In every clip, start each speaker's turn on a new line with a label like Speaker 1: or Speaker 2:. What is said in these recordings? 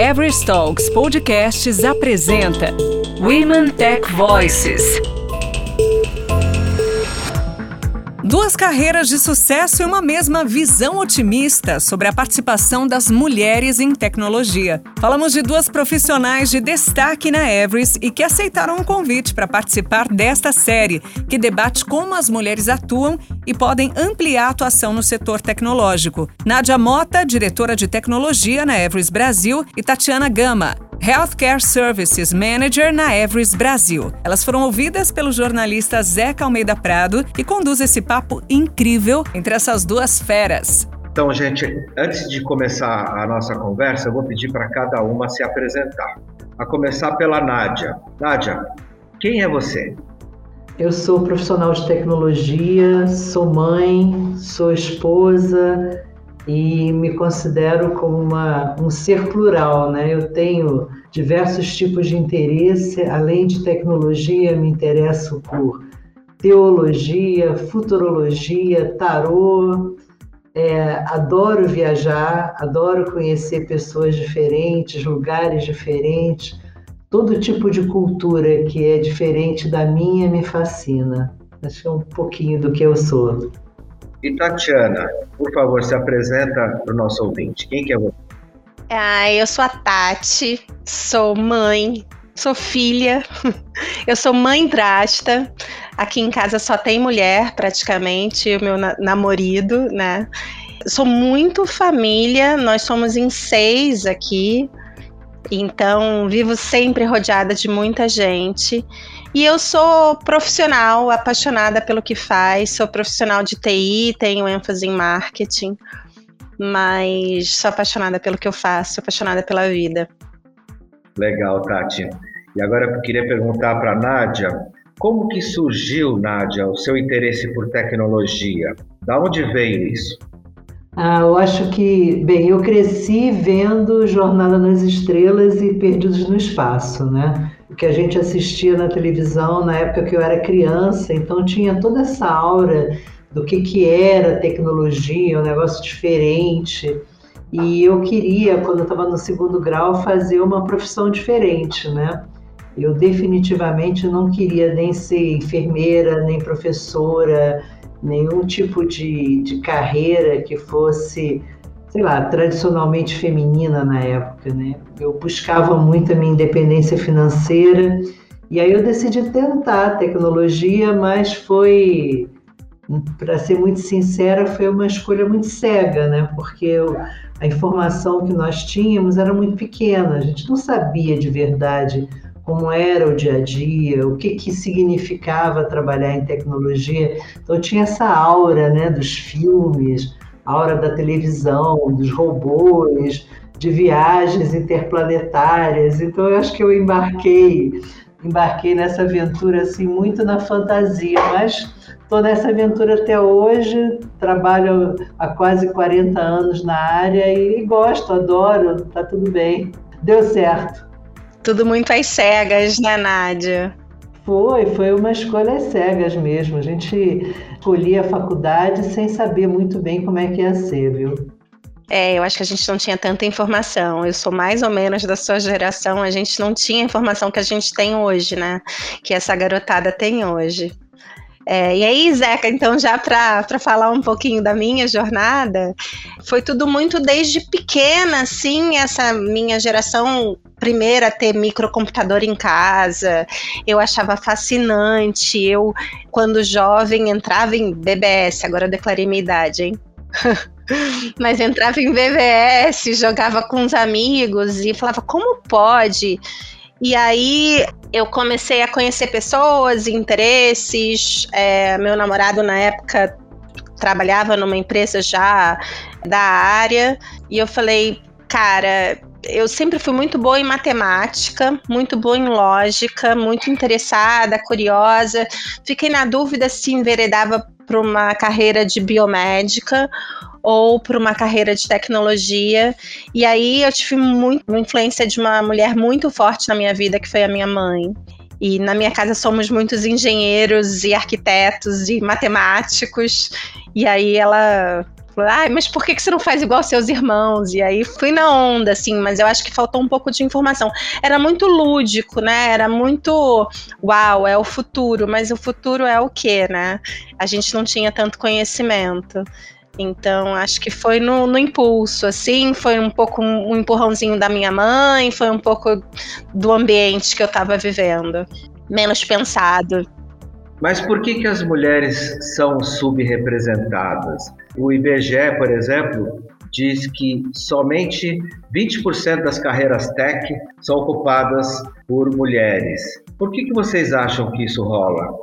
Speaker 1: Everest Talks Podcasts apresenta Women Tech Voices. Duas carreiras de sucesso e uma mesma visão otimista sobre a participação das mulheres em tecnologia. Falamos de duas profissionais de destaque na Everest e que aceitaram um convite para participar desta série, que debate como as mulheres atuam e podem ampliar a atuação no setor tecnológico. Nádia Mota, diretora de tecnologia na Everest Brasil, e Tatiana Gama, Healthcare Services Manager na Everest Brasil. Elas foram ouvidas pelo jornalista Zeca Almeida Prado, que conduz esse papo incrível entre essas duas feras.
Speaker 2: Então, gente, antes de começar a nossa conversa, eu vou pedir para cada uma se apresentar. A começar pela Nádia. Nádia, quem é você?
Speaker 3: Eu sou profissional de tecnologia, sou mãe, sou esposa, e me considero como uma, um ser plural, né? Eu tenho diversos tipos de interesse, além de tecnologia, me interesso por teologia, futurologia, tarô, é, adoro viajar, adoro conhecer pessoas diferentes, lugares diferentes, todo tipo de cultura que é diferente da minha me fascina. Acho que é um pouquinho do que eu sou.
Speaker 2: E Tatiana, por favor, se apresenta para o nosso ouvinte. Quem que é você?
Speaker 4: Ah, eu sou a Tati, sou mãe, sou filha, eu sou mãe drasta. Aqui em casa só tem mulher, praticamente, o meu namorado, né? Sou muito família, nós somos em seis aqui, então vivo sempre rodeada de muita gente. E eu sou profissional, apaixonada pelo que faz, sou profissional de TI, tenho ênfase em marketing, mas sou apaixonada pelo que eu faço, sou apaixonada pela vida.
Speaker 2: Legal, Tati. E agora eu queria perguntar para a Nádia, como que surgiu, Nádia, o seu interesse por tecnologia? Da onde veio isso?
Speaker 3: Ah, eu acho que, bem, eu cresci vendo Jornada nas Estrelas e Perdidos no Espaço, né? Que a gente assistia na televisão na época que eu era criança, então tinha toda essa aura do que, que era tecnologia, um negócio diferente. E eu queria, quando eu estava no segundo grau, fazer uma profissão diferente, né? Eu definitivamente não queria nem ser enfermeira, nem professora, nenhum tipo de, de carreira que fosse, sei lá, tradicionalmente feminina na época, né? Eu buscava muito a minha independência financeira e aí eu decidi tentar tecnologia, mas foi, para ser muito sincera, foi uma escolha muito cega, né? Porque eu, a informação que nós tínhamos era muito pequena, a gente não sabia de verdade como era o dia a dia, o que, que significava trabalhar em tecnologia. Então tinha essa aura né, dos filmes, aura da televisão, dos robôs, de viagens interplanetárias. Então eu acho que eu embarquei, embarquei nessa aventura assim muito na fantasia, mas toda essa aventura até hoje, trabalho há quase 40 anos na área e gosto, adoro, tá tudo bem. Deu certo.
Speaker 4: Tudo muito às cegas, né, Nádia?
Speaker 3: Foi, foi uma escolha às cegas mesmo. A gente escolhia a faculdade sem saber muito bem como é que ia ser, viu?
Speaker 4: É, eu acho que a gente não tinha tanta informação. Eu sou mais ou menos da sua geração, a gente não tinha a informação que a gente tem hoje, né? Que essa garotada tem hoje. É, e aí, Zeca, então, já para falar um pouquinho da minha jornada, foi tudo muito desde pequena, assim, essa minha geração primeira a ter microcomputador em casa, eu achava fascinante. Eu, quando jovem, entrava em BBS, agora eu declarei minha idade, hein? Mas entrava em BBS, jogava com os amigos e falava, como pode? E aí eu comecei a conhecer pessoas, interesses. É, meu namorado na época trabalhava numa empresa já da área e eu falei, cara, eu sempre fui muito boa em matemática, muito boa em lógica, muito interessada, curiosa. Fiquei na dúvida se enveredava para uma carreira de biomédica ou para uma carreira de tecnologia. E aí eu tive muito, uma influência de uma mulher muito forte na minha vida, que foi a minha mãe. E na minha casa somos muitos engenheiros e arquitetos e matemáticos. E aí ela exemplo. Ah, mas por que, que você não faz igual seus irmãos? E aí fui na onda, assim, mas eu acho que faltou um pouco de informação. Era muito lúdico, né? Era muito uau, é o futuro, mas o futuro é o quê, né? A gente não tinha tanto conhecimento. Então, acho que foi no, no, impulso, assim, foi um pouco um, um empurrãozinho da minha mãe, foi um pouco do ambiente que eu estava vivendo. Menos pensado.
Speaker 2: Mas por que, que as mulheres são subrepresentadas? O IBGE, por exemplo, diz que somente 20% das carreiras tech são ocupadas por mulheres. Por que, que vocês acham que isso rola?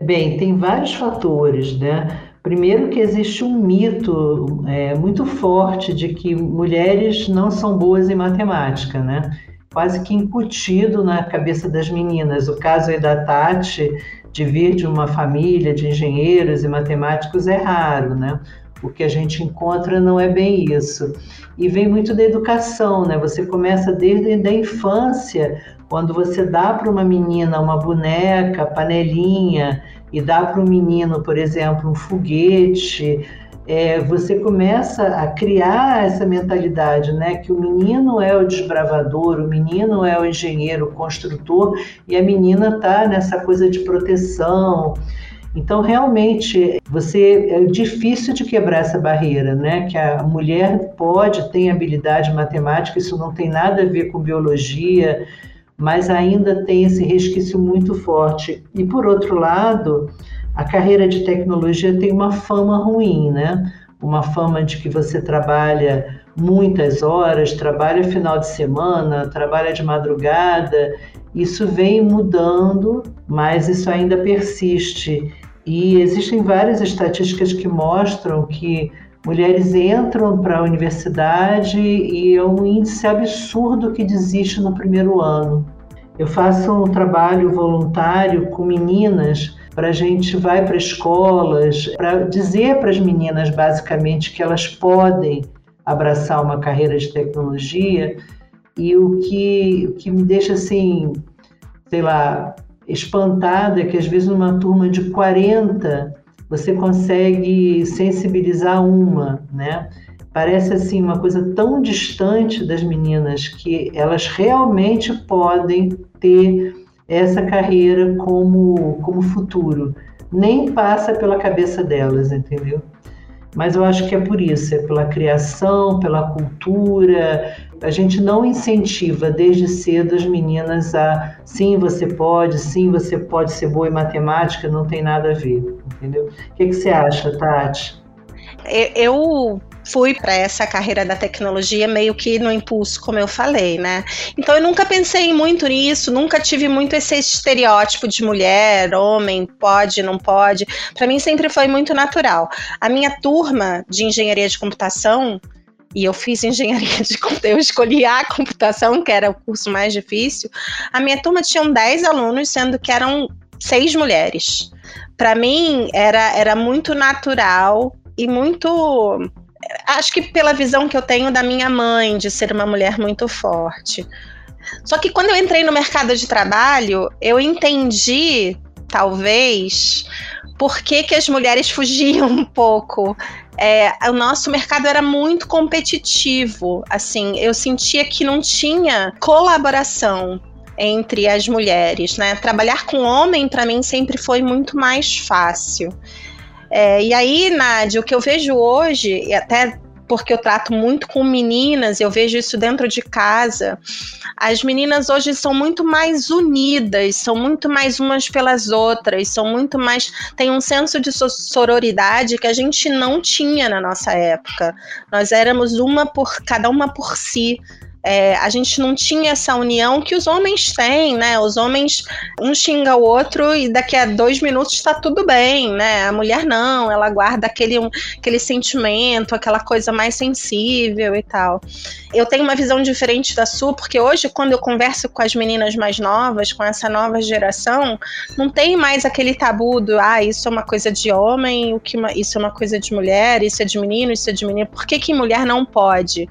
Speaker 3: Bem, tem vários fatores, né? Primeiro que existe um mito é, muito forte de que mulheres não são boas em matemática, né? Quase que incutido na cabeça das meninas. O caso aí da Tati, de vir de uma família de engenheiros e matemáticos, é raro, né? O que a gente encontra não é bem isso. E vem muito da educação, né? Você começa desde a infância, quando você dá para uma menina uma boneca, panelinha, e dá para o menino, por exemplo, um foguete, é, você começa a criar essa mentalidade, né? Que o menino é o desbravador, o menino é o engenheiro, o construtor, e a menina está nessa coisa de proteção. Então, realmente, você é difícil de quebrar essa barreira, né? Que a mulher pode, tem habilidade matemática, isso não tem nada a ver com biologia, mas ainda tem esse resquício muito forte. E por outro lado, a carreira de tecnologia tem uma fama ruim, né? Uma fama de que você trabalha muitas horas, trabalha final de semana, trabalha de madrugada. Isso vem mudando, mas isso ainda persiste. E existem várias estatísticas que mostram que mulheres entram para a universidade e é um índice absurdo que desiste no primeiro ano. Eu faço um trabalho voluntário com meninas para a gente vai para escolas para dizer para as meninas basicamente que elas podem abraçar uma carreira de tecnologia e o que, o que me deixa assim, sei lá, espantada é que às vezes numa turma de 40 você consegue sensibilizar uma, né? Parece assim uma coisa tão distante das meninas que elas realmente podem ter essa carreira como, como futuro. Nem passa pela cabeça delas, entendeu? Mas eu acho que é por isso, é pela criação, pela cultura. A gente não incentiva desde cedo as meninas a sim, você pode, sim, você pode ser boa em matemática, não tem nada a ver, entendeu? O que, que você acha, Tati?
Speaker 4: Eu fui para essa carreira da tecnologia meio que no impulso, como eu falei, né? Então eu nunca pensei muito nisso, nunca tive muito esse estereótipo de mulher, homem, pode, não pode. Para mim sempre foi muito natural. A minha turma de engenharia de computação e eu fiz engenharia de computação, eu escolhi a computação, que era o curso mais difícil. A minha turma tinha 10 alunos, sendo que eram seis mulheres. Para mim era, era muito natural e muito acho que pela visão que eu tenho da minha mãe, de ser uma mulher muito forte. Só que quando eu entrei no mercado de trabalho, eu entendi, talvez, por que, que as mulheres fugiam um pouco. É, o nosso mercado era muito competitivo, assim, eu sentia que não tinha colaboração entre as mulheres, né? Trabalhar com homem para mim sempre foi muito mais fácil. É, e aí, Nádia, o que eu vejo hoje, e até porque eu trato muito com meninas, eu vejo isso dentro de casa. As meninas hoje são muito mais unidas, são muito mais umas pelas outras, são muito mais. tem um senso de sororidade que a gente não tinha na nossa época. Nós éramos uma por cada uma por si é, a gente não tinha essa união que os homens têm, né? Os homens, um xinga o outro e daqui a dois minutos está tudo bem, né? A mulher não, ela guarda aquele, um, aquele sentimento, aquela coisa mais sensível e tal. Eu tenho uma visão diferente da sua, porque hoje, quando eu converso com as meninas mais novas, com essa nova geração, não tem mais aquele tabu do, ah, isso é uma coisa de homem, o que isso é uma coisa de mulher, isso é de menino, isso é de menina. Por que, que mulher não pode?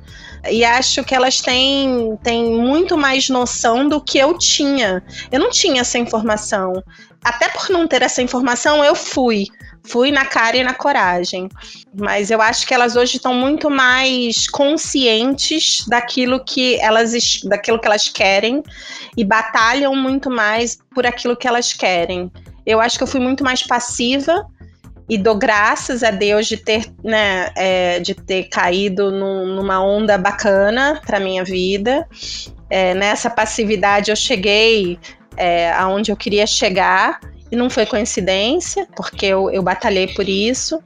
Speaker 4: E acho que elas têm, têm muito mais noção do que eu tinha. Eu não tinha essa informação. até por não ter essa informação, eu fui. Fui na cara e na coragem. Mas eu acho que elas hoje estão muito mais conscientes daquilo que elas daquilo que elas querem e batalham muito mais por aquilo que elas querem. Eu acho que eu fui muito mais passiva e dou graças a Deus de ter, né, é, de ter caído num, numa onda bacana para minha vida. É, nessa passividade eu cheguei é, aonde eu queria chegar e não foi coincidência, porque eu, eu batalhei por isso.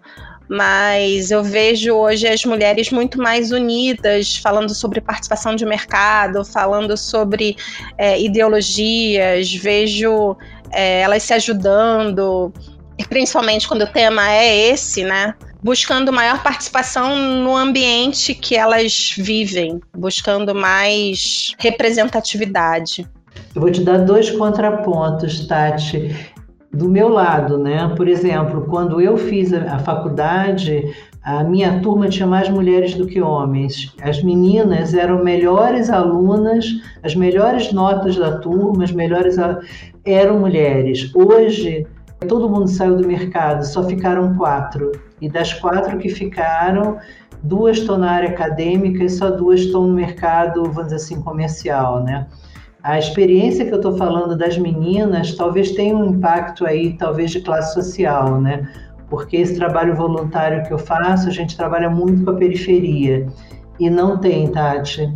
Speaker 4: Mas eu vejo hoje as mulheres muito mais unidas, falando sobre participação de mercado, falando sobre é, ideologias, vejo é, elas se ajudando, principalmente quando o tema é esse, né? Buscando maior participação no ambiente que elas vivem, buscando mais representatividade.
Speaker 3: Eu vou te dar dois contrapontos, Tati. Do meu lado, né? Por exemplo, quando eu fiz a faculdade, a minha turma tinha mais mulheres do que homens. As meninas eram melhores alunas, as melhores notas da turma, as melhores eram mulheres. Hoje, todo mundo saiu do mercado, só ficaram quatro. E das quatro que ficaram, duas estão na área acadêmica e só duas estão no mercado, vamos dizer assim, comercial, né? A experiência que eu estou falando das meninas talvez tenha um impacto aí, talvez de classe social, né? Porque esse trabalho voluntário que eu faço, a gente trabalha muito com a periferia. E não tem, Tati.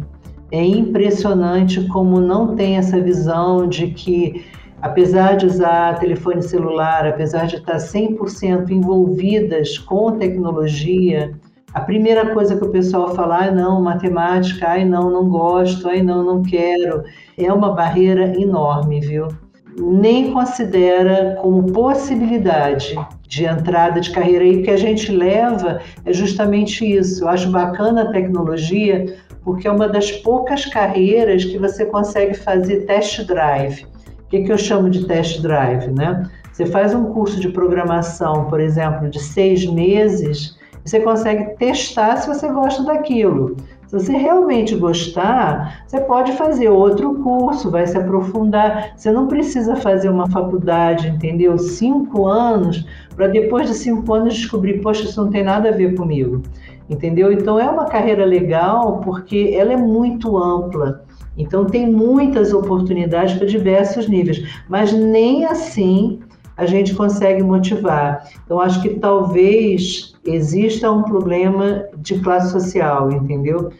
Speaker 3: É impressionante como não tem essa visão de que apesar de usar telefone celular, apesar de estar 100% envolvidas com tecnologia, a primeira coisa que o pessoal fala, ah, não, matemática, ai não, não gosto, ai não, não quero, é uma barreira enorme, viu? Nem considera como possibilidade de entrada de carreira aí, que a gente leva é justamente isso. Eu acho bacana a tecnologia, porque é uma das poucas carreiras que você consegue fazer test drive que, que eu chamo de test drive, né? Você faz um curso de programação, por exemplo, de seis meses, você consegue testar se você gosta daquilo. Se você realmente gostar, você pode fazer outro curso, vai se aprofundar. Você não precisa fazer uma faculdade, entendeu? Cinco anos, para depois de cinco anos descobrir, poxa, isso não tem nada a ver comigo, entendeu? Então é uma carreira legal porque ela é muito ampla. Então, tem muitas oportunidades para diversos níveis, mas nem assim a gente consegue motivar. Então, acho que talvez exista um problema de classe social, entendeu?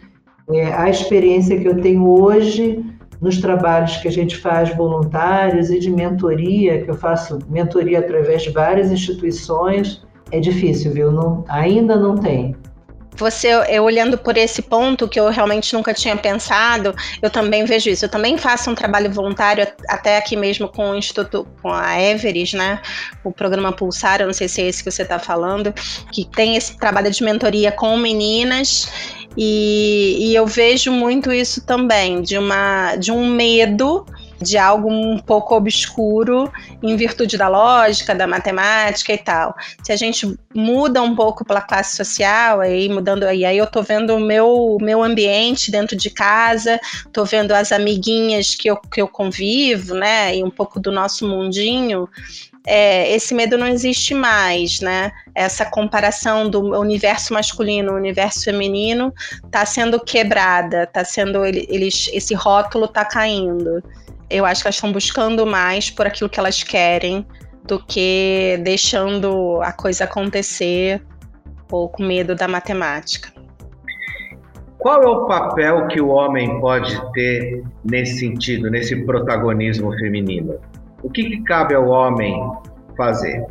Speaker 3: É, a experiência que eu tenho hoje nos trabalhos que a gente faz voluntários e de mentoria, que eu faço mentoria através de várias instituições, é difícil, viu? Não, ainda não tem.
Speaker 4: Você, eu olhando por esse ponto que eu realmente nunca tinha pensado, eu também vejo isso. Eu também faço um trabalho voluntário até aqui mesmo com o Instituto, com a Everest, né? O programa Pulsar, eu não sei se é esse que você está falando, que tem esse trabalho de mentoria com meninas. E, e eu vejo muito isso também, de, uma, de um medo de algo um pouco obscuro em virtude da lógica, da matemática e tal. Se a gente muda um pouco pela classe social, aí mudando, e aí eu tô vendo o meu, meu ambiente dentro de casa, tô vendo as amiguinhas que eu, que eu convivo, né, e um pouco do nosso mundinho, é, esse medo não existe mais, né? Essa comparação do universo masculino, universo feminino, está sendo quebrada, está sendo eles, esse rótulo está caindo. Eu acho que elas estão buscando mais por aquilo que elas querem do que deixando a coisa acontecer ou com medo da matemática.
Speaker 2: Qual é o papel que o homem pode ter nesse sentido, nesse protagonismo feminino? O que, que cabe ao homem fazer?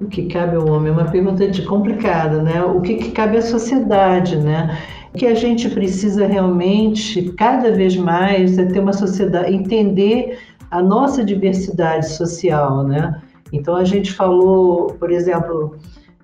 Speaker 3: O que cabe ao homem é uma pergunta de complicada, né? O que, que cabe à sociedade, né? Que a gente precisa realmente, cada vez mais, é ter uma sociedade, entender a nossa diversidade social, né? Então a gente falou, por exemplo,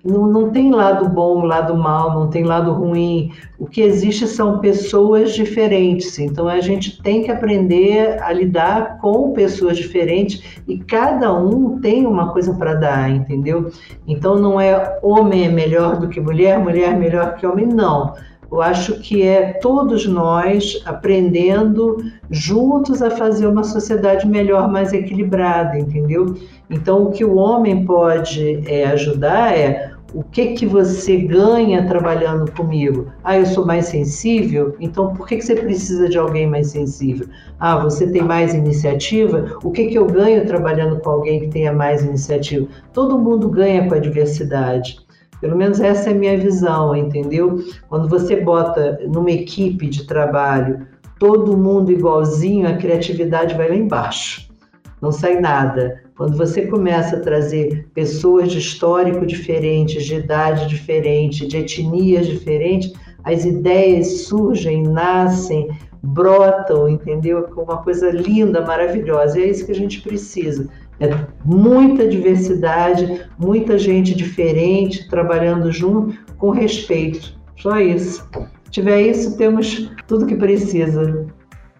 Speaker 3: não, não tem lado bom, lado mal, não tem lado ruim. O que existe são pessoas diferentes. Então a gente tem que aprender a lidar com pessoas diferentes e cada um tem uma coisa para dar, entendeu? Então não é homem é melhor do que mulher, mulher é melhor que homem, não eu acho que é todos nós aprendendo juntos a fazer uma sociedade melhor, mais equilibrada, entendeu? Então, o que o homem pode é, ajudar é o que que você ganha trabalhando comigo? Ah, eu sou mais sensível? Então por que, que você precisa de alguém mais sensível? Ah, você tem mais iniciativa? O que que eu ganho trabalhando com alguém que tenha mais iniciativa? Todo mundo ganha com a diversidade. Pelo menos essa é a minha visão, entendeu? Quando você bota numa equipe de trabalho todo mundo igualzinho, a criatividade vai lá embaixo. Não sai nada. Quando você começa a trazer pessoas de histórico diferentes, de idade diferente, de etnias diferentes, as ideias surgem, nascem, brotam, entendeu? Uma coisa linda, maravilhosa. E é isso que a gente precisa. É muita diversidade, muita gente diferente trabalhando junto com respeito. Só isso. Se tiver isso, temos tudo que precisa.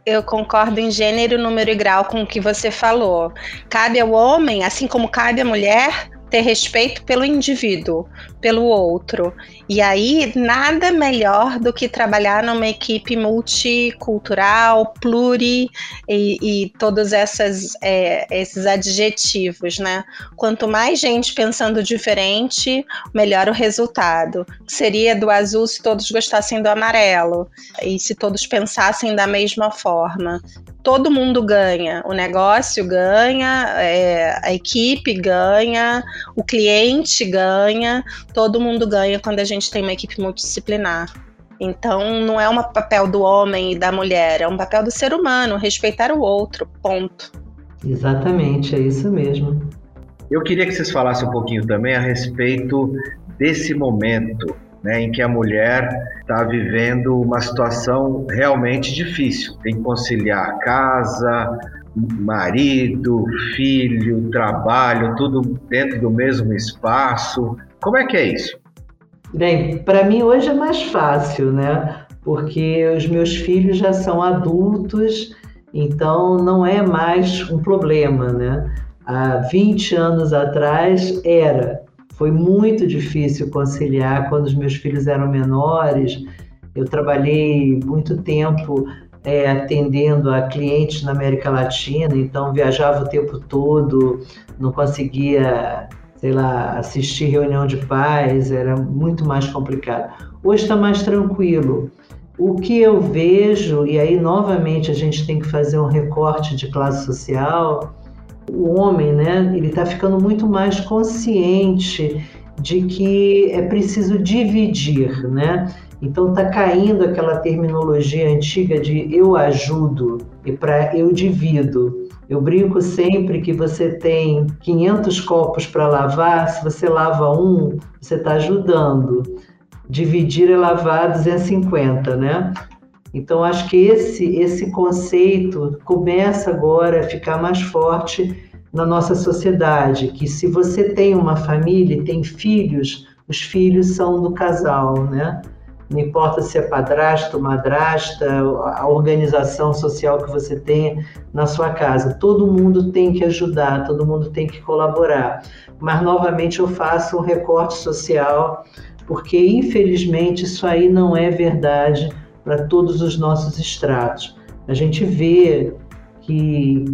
Speaker 4: Eu concordo em gênero, número e grau com o que você falou. Cabe ao homem, assim como cabe à mulher, ter respeito pelo indivíduo, pelo outro. E aí, nada melhor do que trabalhar numa equipe multicultural, pluri e, e todos essas, é, esses adjetivos, né? Quanto mais gente pensando diferente, melhor o resultado. Seria do azul se todos gostassem do amarelo e se todos pensassem da mesma forma todo mundo ganha. O negócio ganha, é, a equipe ganha, o cliente ganha, todo mundo ganha quando a gente tem uma equipe multidisciplinar. Então, não é um papel do homem e da mulher, é um papel do ser humano, respeitar o outro, ponto.
Speaker 3: Exatamente, é isso mesmo.
Speaker 2: Eu queria que vocês falassem um pouquinho também a respeito desse momento né, em que a mulher está vivendo uma situação realmente difícil. Tem que conciliar casa, marido, filho, trabalho, tudo dentro do mesmo espaço. Como é que é isso?
Speaker 3: Bem, para mim hoje é mais fácil, né? Porque os meus filhos já são adultos, então não é mais um problema, né? Há 20 anos atrás era, foi muito difícil conciliar quando os meus filhos eram menores. Eu trabalhei muito tempo é, atendendo a clientes na América Latina, então viajava o tempo todo, não conseguia, sei lá, assistir reunião de pais, era muito mais complicado. Hoje está mais tranquilo. O que eu vejo, e aí novamente a gente tem que fazer um recorte de classe social, o homem, né, ele está ficando muito mais consciente de que é preciso dividir, né? Então está caindo aquela terminologia antiga de eu ajudo e para eu divido. Eu brinco sempre que você tem 500 copos para lavar, se você lava um, você está ajudando. Dividir é lavar 250, né? Então, acho que esse, esse conceito começa agora a ficar mais forte na nossa sociedade, que se você tem uma família e tem filhos, os filhos são do casal, né? Não importa se é padrasto, madrasta, a organização social que você tenha na sua casa. Todo mundo tem que ajudar, todo mundo tem que colaborar. Mas, novamente, eu faço um recorte social, porque, infelizmente, isso aí não é verdade para todos os nossos estratos. A gente vê que,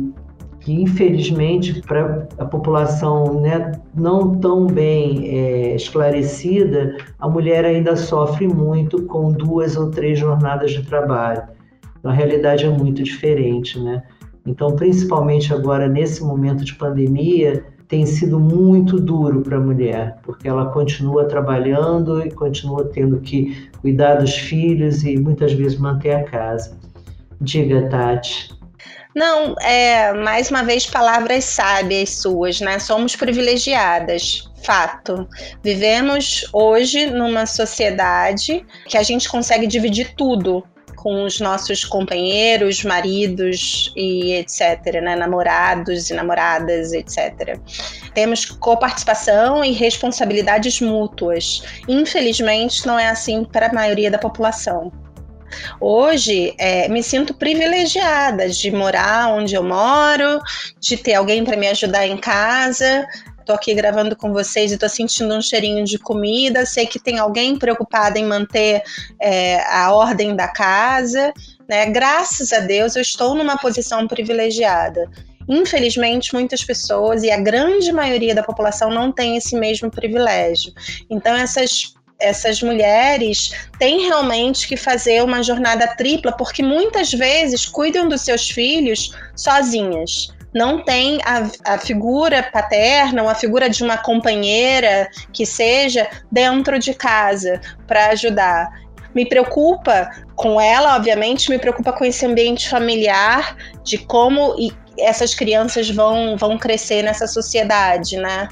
Speaker 3: que infelizmente, para a população né, não tão bem é, esclarecida, a mulher ainda sofre muito com duas ou três jornadas de trabalho. A realidade é muito diferente, né? Então, principalmente agora nesse momento de pandemia, tem sido muito duro para a mulher, porque ela continua trabalhando e continua tendo que cuidar dos filhos e muitas vezes manter a casa. Diga, Tati.
Speaker 4: Não, é mais uma vez palavras sábias suas, né? Somos privilegiadas, fato. Vivemos hoje numa sociedade que a gente consegue dividir tudo com os nossos companheiros, maridos e etc., né? namorados e namoradas, etc. Temos coparticipação e responsabilidades mútuas. Infelizmente, não é assim para a maioria da população. Hoje, é, me sinto privilegiada de morar onde eu moro, de ter alguém para me ajudar em casa, Tô aqui gravando com vocês e tô sentindo um cheirinho de comida. Sei que tem alguém preocupado em manter é, a ordem da casa. Né? Graças a Deus, eu estou numa posição privilegiada. Infelizmente, muitas pessoas e a grande maioria da população não tem esse mesmo privilégio. Então, essas essas mulheres têm realmente que fazer uma jornada tripla, porque muitas vezes cuidam dos seus filhos sozinhas. Não tem a, a figura paterna ou a figura de uma companheira que seja dentro de casa para ajudar. Me preocupa com ela, obviamente, me preocupa com esse ambiente familiar, de como essas crianças vão, vão crescer nessa sociedade, né?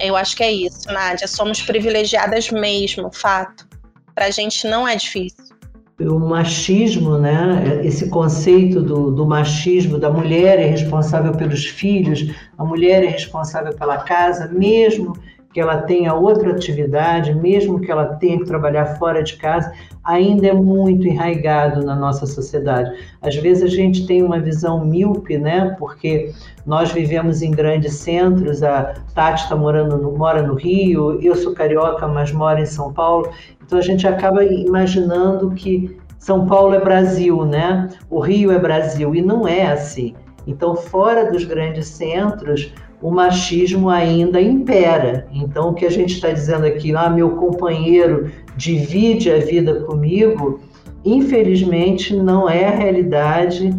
Speaker 4: Eu acho que é isso, Nádia. Somos privilegiadas mesmo, fato. Pra gente não é difícil.
Speaker 3: O machismo, né? Esse conceito do, do machismo, da mulher é responsável pelos filhos, a mulher é responsável pela casa, mesmo que ela tenha outra atividade, mesmo que ela tenha que trabalhar fora de casa, ainda é muito enraizado na nossa sociedade. Às vezes a gente tem uma visão míope, né? Porque nós vivemos em grandes centros, a Tati está morando no, mora no Rio, eu sou carioca, mas moro em São Paulo, então a gente acaba imaginando que São Paulo é Brasil, né? O Rio é Brasil, e não é assim. Então, fora dos grandes centros, o machismo ainda impera. Então, o que a gente está dizendo aqui, ah, meu companheiro divide a vida comigo, infelizmente não é a realidade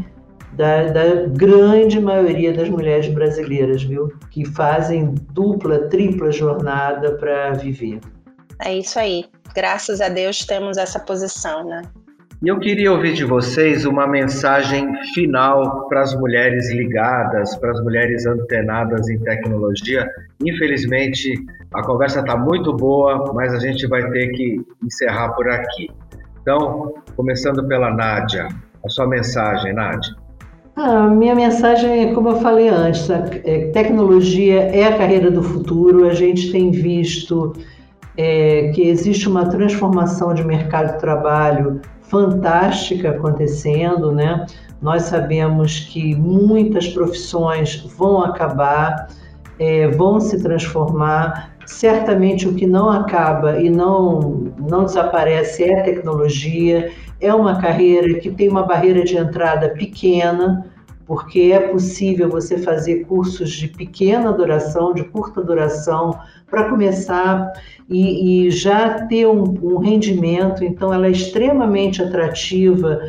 Speaker 3: da, da, grande maioria das mulheres brasileiras, viu? Que fazem dupla, tripla jornada para viver.
Speaker 4: É isso aí. Graças a Deus temos essa posição, né?
Speaker 2: E eu queria ouvir de vocês uma mensagem final para as mulheres ligadas, para as mulheres antenadas em tecnologia. Infelizmente, a conversa está muito boa, mas a gente vai ter que encerrar por aqui. Então, começando pela Nádia, a sua mensagem, Nádia.
Speaker 3: A minha mensagem é como eu falei antes: a é, tecnologia é a carreira do futuro. A gente tem visto é, que existe uma transformação de mercado de trabalho fantástica acontecendo, né? Nós sabemos que muitas profissões vão acabar, é, vão se transformar. Certamente o que não acaba e não, não desaparece é a tecnologia. É uma carreira que tem uma barreira de entrada pequena, porque é possível você fazer cursos de pequena duração, de curta duração, para começar e, e, já ter um, um rendimento. Então, ela é extremamente atrativa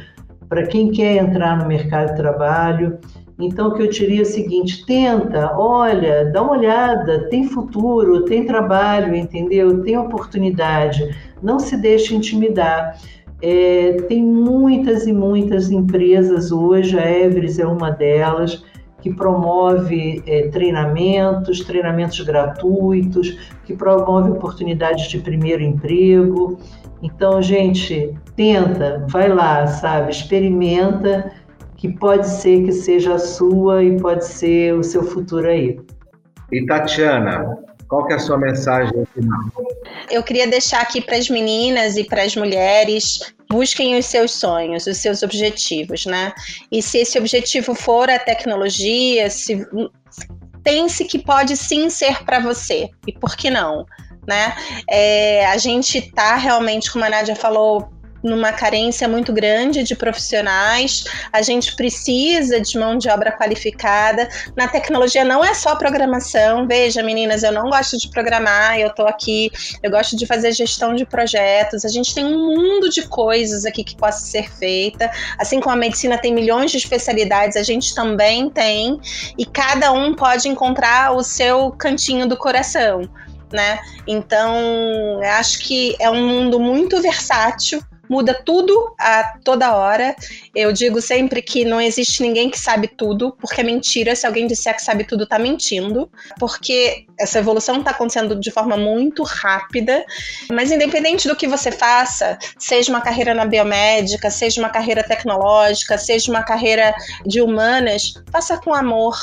Speaker 3: para quem quer entrar no mercado de trabalho. Então, o que eu diria é o seguinte: tenta, olha, dá uma olhada, tem futuro, tem trabalho, entendeu? Tem oportunidade, não se deixe intimidar. É, tem muitas e muitas empresas hoje, a Everest é uma delas, que promove é, treinamentos, treinamentos gratuitos, que promove oportunidades de primeiro emprego. Então, gente, tenta, vai lá, sabe, experimenta, que pode ser que seja a sua e pode ser o seu futuro aí.
Speaker 2: E Tatiana, qual que é a sua mensagem final?
Speaker 4: Eu queria deixar aqui para as meninas e para as mulheres busquem os seus sonhos, os seus objetivos, né? E se esse objetivo for a tecnologia, se pense que pode sim ser para você. E por que não? Né? É, a gente está realmente, como a Nádia falou, numa carência muito grande de profissionais, a gente precisa de mão de obra qualificada. Na tecnologia não é só programação. Veja, meninas, eu não gosto de programar, eu estou aqui, eu gosto de fazer gestão de projetos. A gente tem um mundo de coisas aqui que possa ser feita. Assim como a medicina tem milhões de especialidades, a gente também tem, e cada um pode encontrar o seu cantinho do coração. Né? Então, acho que é um mundo muito versátil muda tudo a toda hora. Eu digo sempre que não existe ninguém que sabe tudo, porque é mentira. Se alguém disser que sabe tudo, tá mentindo. Porque essa evolução está acontecendo de forma muito rápida. Mas independente do que você faça, seja uma carreira na biomédica, seja uma carreira tecnológica, seja uma carreira de humanas, faça com amor,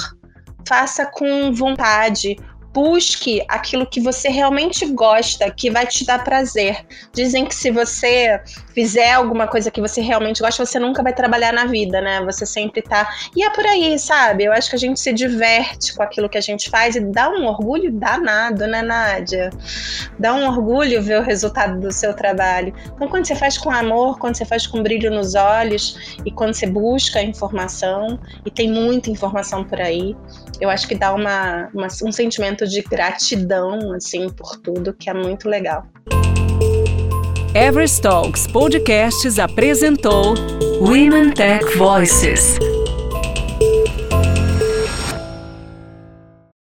Speaker 4: faça com vontade busque aquilo que você realmente gosta, que vai te dar prazer. Dizem que se você fizer alguma coisa que você realmente gosta, você nunca vai trabalhar na vida, né? Você sempre tá. E é por aí, sabe? Eu acho que a gente se diverte com aquilo que a gente faz e dá um orgulho danado, né, Nádia? Dá um orgulho ver o resultado do seu trabalho. Então, quando você faz com amor, quando você faz com brilho nos olhos e quando você busca informação, e tem muita informação por aí, eu acho que dá uma, uma um sentimento de gratidão, assim, por tudo, que é muito legal.
Speaker 1: Everest Talks Podcasts apresentou Women Tech Voices.